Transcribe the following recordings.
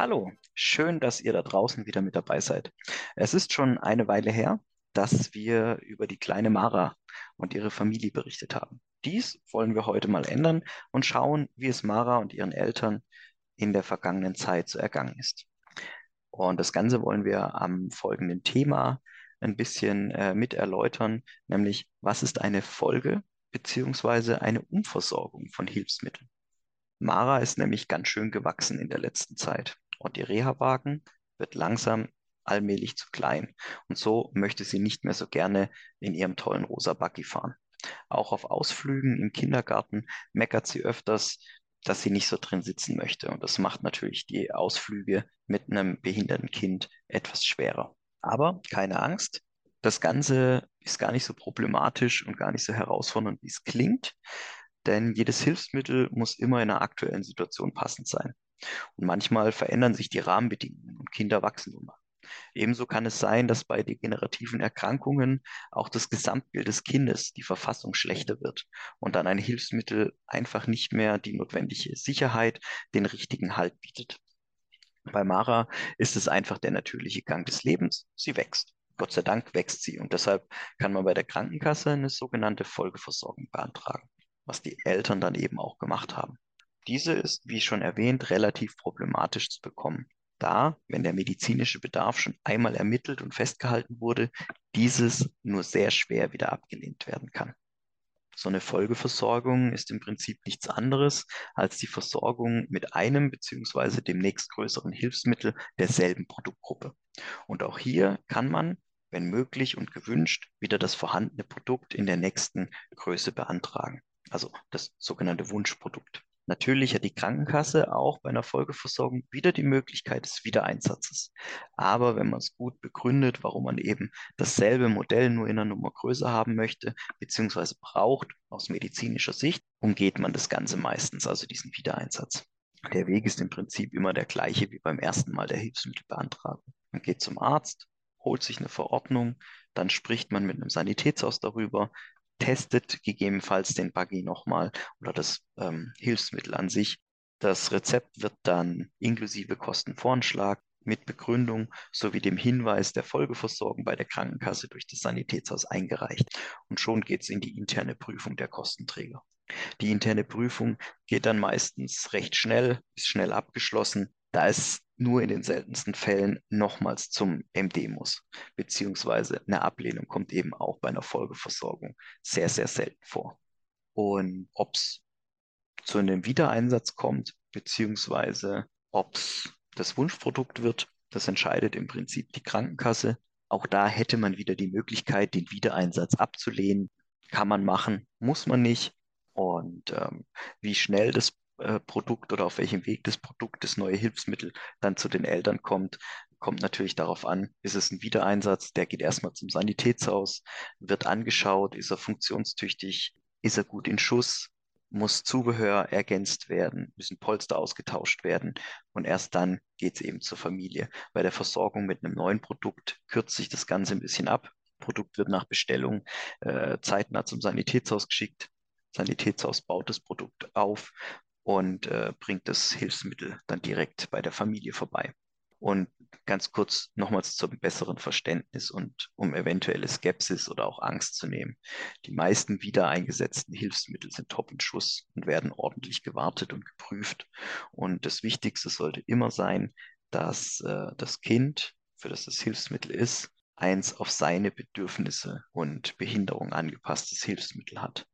Hallo, schön, dass ihr da draußen wieder mit dabei seid. Es ist schon eine Weile her, dass wir über die kleine Mara und ihre Familie berichtet haben. Dies wollen wir heute mal ändern und schauen, wie es Mara und ihren Eltern in der vergangenen Zeit so ergangen ist. Und das Ganze wollen wir am folgenden Thema ein bisschen äh, mit erläutern, nämlich was ist eine Folge beziehungsweise eine Umversorgung von Hilfsmitteln. Mara ist nämlich ganz schön gewachsen in der letzten Zeit und ihr Reha-Wagen wird langsam allmählich zu klein und so möchte sie nicht mehr so gerne in ihrem tollen rosa Buggy fahren. Auch auf Ausflügen im Kindergarten meckert sie öfters, dass sie nicht so drin sitzen möchte und das macht natürlich die Ausflüge mit einem behinderten Kind etwas schwerer. Aber keine Angst, das Ganze ist gar nicht so problematisch und gar nicht so herausfordernd, wie es klingt. Denn jedes Hilfsmittel muss immer in einer aktuellen Situation passend sein. Und manchmal verändern sich die Rahmenbedingungen und Kinder wachsen mal. Ebenso kann es sein, dass bei degenerativen Erkrankungen auch das Gesamtbild des Kindes, die Verfassung schlechter wird und dann ein Hilfsmittel einfach nicht mehr die notwendige Sicherheit, den richtigen Halt bietet. Bei Mara ist es einfach der natürliche Gang des Lebens. Sie wächst. Gott sei Dank wächst sie und deshalb kann man bei der Krankenkasse eine sogenannte Folgeversorgung beantragen was die Eltern dann eben auch gemacht haben. Diese ist, wie schon erwähnt, relativ problematisch zu bekommen, da, wenn der medizinische Bedarf schon einmal ermittelt und festgehalten wurde, dieses nur sehr schwer wieder abgelehnt werden kann. So eine Folgeversorgung ist im Prinzip nichts anderes als die Versorgung mit einem bzw. dem nächstgrößeren Hilfsmittel derselben Produktgruppe. Und auch hier kann man, wenn möglich und gewünscht, wieder das vorhandene Produkt in der nächsten Größe beantragen also das sogenannte Wunschprodukt. Natürlich hat die Krankenkasse auch bei einer Folgeversorgung wieder die Möglichkeit des Wiedereinsatzes. Aber wenn man es gut begründet, warum man eben dasselbe Modell nur in einer Nummer größer haben möchte, beziehungsweise braucht aus medizinischer Sicht, umgeht man das Ganze meistens, also diesen Wiedereinsatz. Der Weg ist im Prinzip immer der gleiche wie beim ersten Mal der Hilfsmittelbeantragung. Man geht zum Arzt, holt sich eine Verordnung, dann spricht man mit einem Sanitätshaus darüber, testet gegebenenfalls den Buggy nochmal oder das ähm, Hilfsmittel an sich. Das Rezept wird dann inklusive Kostenvoranschlag mit Begründung sowie dem Hinweis der Folgeversorgung bei der Krankenkasse durch das Sanitätshaus eingereicht. Und schon geht es in die interne Prüfung der Kostenträger. Die interne Prüfung geht dann meistens recht schnell, ist schnell abgeschlossen da es nur in den seltensten Fällen nochmals zum MD muss, beziehungsweise eine Ablehnung kommt eben auch bei einer Folgeversorgung sehr, sehr selten vor. Und ob es zu einem Wiedereinsatz kommt, beziehungsweise ob es das Wunschprodukt wird, das entscheidet im Prinzip die Krankenkasse. Auch da hätte man wieder die Möglichkeit, den Wiedereinsatz abzulehnen. Kann man machen, muss man nicht. Und ähm, wie schnell das äh, Produkt oder auf welchem Weg das Produkt, das neue Hilfsmittel dann zu den Eltern kommt, kommt natürlich darauf an, ist es ein Wiedereinsatz, der geht erstmal zum Sanitätshaus, wird angeschaut, ist er funktionstüchtig, ist er gut in Schuss, muss Zubehör ergänzt werden, müssen Polster ausgetauscht werden und erst dann geht es eben zur Familie. Bei der Versorgung mit einem neuen Produkt kürzt sich das Ganze ein bisschen ab. Produkt wird nach Bestellung äh, zeitnah zum Sanitätshaus geschickt. Sanitätshaus baut das Produkt auf und äh, bringt das Hilfsmittel dann direkt bei der Familie vorbei. Und ganz kurz nochmals zum besseren Verständnis und um eventuelle Skepsis oder auch Angst zu nehmen. Die meisten wieder eingesetzten Hilfsmittel sind top in Schuss und werden ordentlich gewartet und geprüft. Und das Wichtigste sollte immer sein, dass äh, das Kind, für das das Hilfsmittel ist, eins auf seine Bedürfnisse und Behinderung angepasstes Hilfsmittel hat.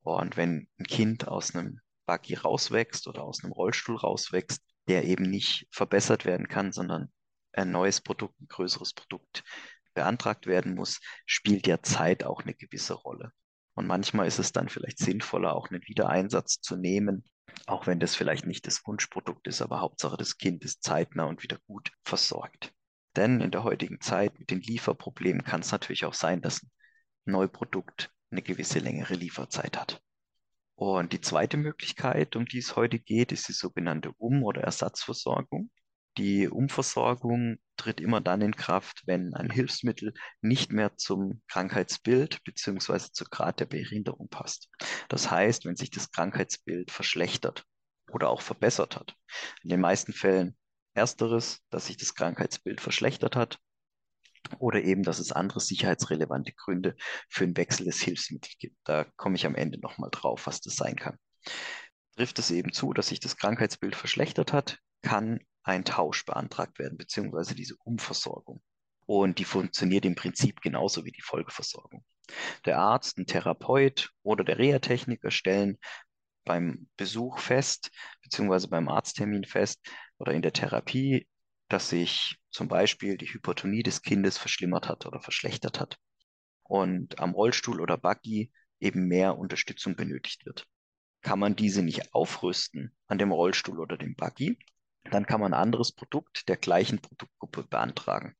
Und wenn ein Kind aus einem Buggy rauswächst oder aus einem Rollstuhl rauswächst, der eben nicht verbessert werden kann, sondern ein neues Produkt, ein größeres Produkt beantragt werden muss, spielt ja Zeit auch eine gewisse Rolle. Und manchmal ist es dann vielleicht sinnvoller, auch einen Wiedereinsatz zu nehmen, auch wenn das vielleicht nicht das Wunschprodukt ist, aber Hauptsache das Kind ist zeitnah und wieder gut versorgt. Denn in der heutigen Zeit mit den Lieferproblemen kann es natürlich auch sein, dass ein Neuprodukt eine gewisse längere Lieferzeit hat. Und die zweite Möglichkeit, um die es heute geht, ist die sogenannte Um- oder Ersatzversorgung. Die Umversorgung tritt immer dann in Kraft, wenn ein Hilfsmittel nicht mehr zum Krankheitsbild bzw. zu Grad der Behinderung passt. Das heißt, wenn sich das Krankheitsbild verschlechtert oder auch verbessert hat. In den meisten Fällen Ersteres, dass sich das Krankheitsbild verschlechtert hat oder eben, dass es andere sicherheitsrelevante Gründe für einen Wechsel des Hilfsmittels gibt. Da komme ich am Ende nochmal drauf, was das sein kann. Trifft es eben zu, dass sich das Krankheitsbild verschlechtert hat, kann ein Tausch beantragt werden, beziehungsweise diese Umversorgung. Und die funktioniert im Prinzip genauso wie die Folgeversorgung. Der Arzt, ein Therapeut oder der Reha-Techniker stellen beim Besuch fest, beziehungsweise beim Arzttermin fest oder in der Therapie, dass sich zum Beispiel die Hypertonie des Kindes verschlimmert hat oder verschlechtert hat und am Rollstuhl oder Buggy eben mehr Unterstützung benötigt wird. Kann man diese nicht aufrüsten an dem Rollstuhl oder dem Buggy, dann kann man ein anderes Produkt der gleichen Produktgruppe beantragen.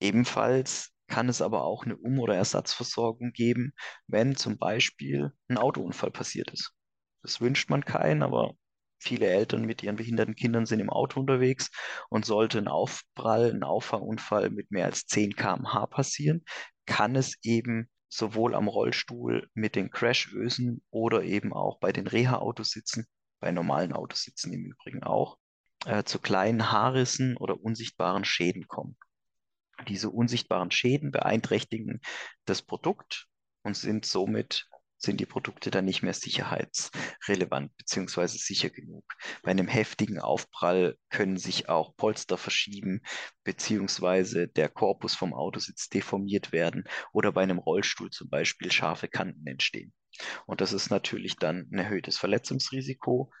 Ebenfalls kann es aber auch eine Um- oder Ersatzversorgung geben, wenn zum Beispiel ein Autounfall passiert ist. Das wünscht man keinen, aber viele Eltern mit ihren behinderten Kindern sind im Auto unterwegs und sollte ein Aufprall, ein Auffahrunfall mit mehr als 10 km/h passieren, kann es eben sowohl am Rollstuhl mit den Crashösen oder eben auch bei den Reha-Autositzen, bei normalen Autositzen im Übrigen auch, äh, zu kleinen Haarrissen oder unsichtbaren Schäden kommen. Diese unsichtbaren Schäden beeinträchtigen das Produkt und sind somit sind die Produkte dann nicht mehr sicherheitsrelevant beziehungsweise sicher genug. Bei einem heftigen Aufprall können sich auch Polster verschieben beziehungsweise der Korpus vom Autositz deformiert werden oder bei einem Rollstuhl zum Beispiel scharfe Kanten entstehen. Und das ist natürlich dann ein erhöhtes Verletzungsrisiko.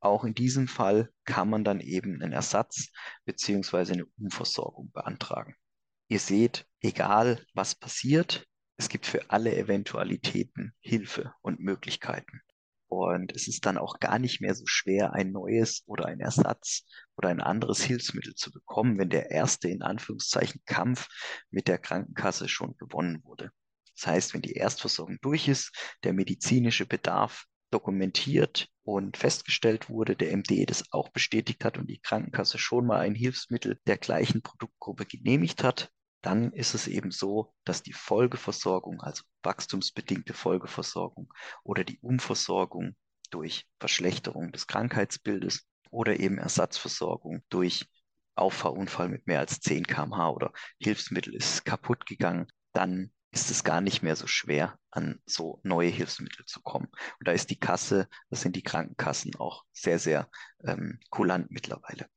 Auch in diesem Fall kann man dann eben einen Ersatz beziehungsweise eine Umversorgung beantragen. Ihr seht, egal was passiert, es gibt für alle Eventualitäten Hilfe und Möglichkeiten. Und es ist dann auch gar nicht mehr so schwer, ein neues oder ein Ersatz oder ein anderes Hilfsmittel zu bekommen, wenn der erste in Anführungszeichen Kampf mit der Krankenkasse schon gewonnen wurde. Das heißt, wenn die Erstversorgung durch ist, der medizinische Bedarf dokumentiert und festgestellt wurde, der MD das auch bestätigt hat und die Krankenkasse schon mal ein Hilfsmittel der gleichen Produktgruppe genehmigt hat, dann ist es eben so, dass die Folgeversorgung, also wachstumsbedingte Folgeversorgung oder die Umversorgung durch Verschlechterung des Krankheitsbildes oder eben Ersatzversorgung durch Auffahrunfall mit mehr als 10 km/h oder Hilfsmittel ist kaputt gegangen, dann ist es gar nicht mehr so schwer, an so neue Hilfsmittel zu kommen. Und da ist die Kasse, das sind die Krankenkassen auch sehr, sehr ähm, kulant mittlerweile.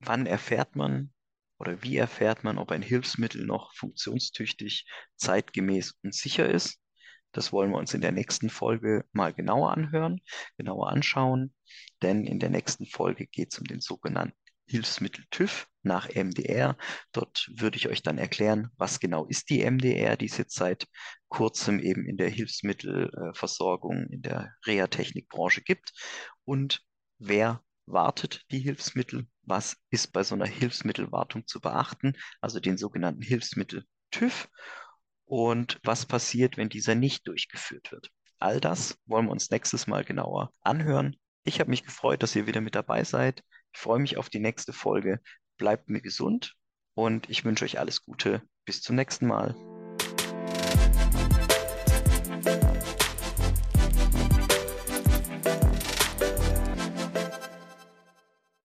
Wann erfährt man oder wie erfährt man, ob ein Hilfsmittel noch funktionstüchtig, zeitgemäß und sicher ist? Das wollen wir uns in der nächsten Folge mal genauer anhören, genauer anschauen, denn in der nächsten Folge geht es um den sogenannten Hilfsmittel TÜV nach MDR. Dort würde ich euch dann erklären, was genau ist die MDR, die es jetzt seit kurzem eben in der Hilfsmittelversorgung, in der Reha-Technikbranche gibt und wer wartet die Hilfsmittel, was ist bei so einer Hilfsmittelwartung zu beachten, also den sogenannten Hilfsmittel TÜV und was passiert, wenn dieser nicht durchgeführt wird. All das wollen wir uns nächstes Mal genauer anhören. Ich habe mich gefreut, dass ihr wieder mit dabei seid. Ich freue mich auf die nächste Folge. Bleibt mir gesund und ich wünsche euch alles Gute. Bis zum nächsten Mal.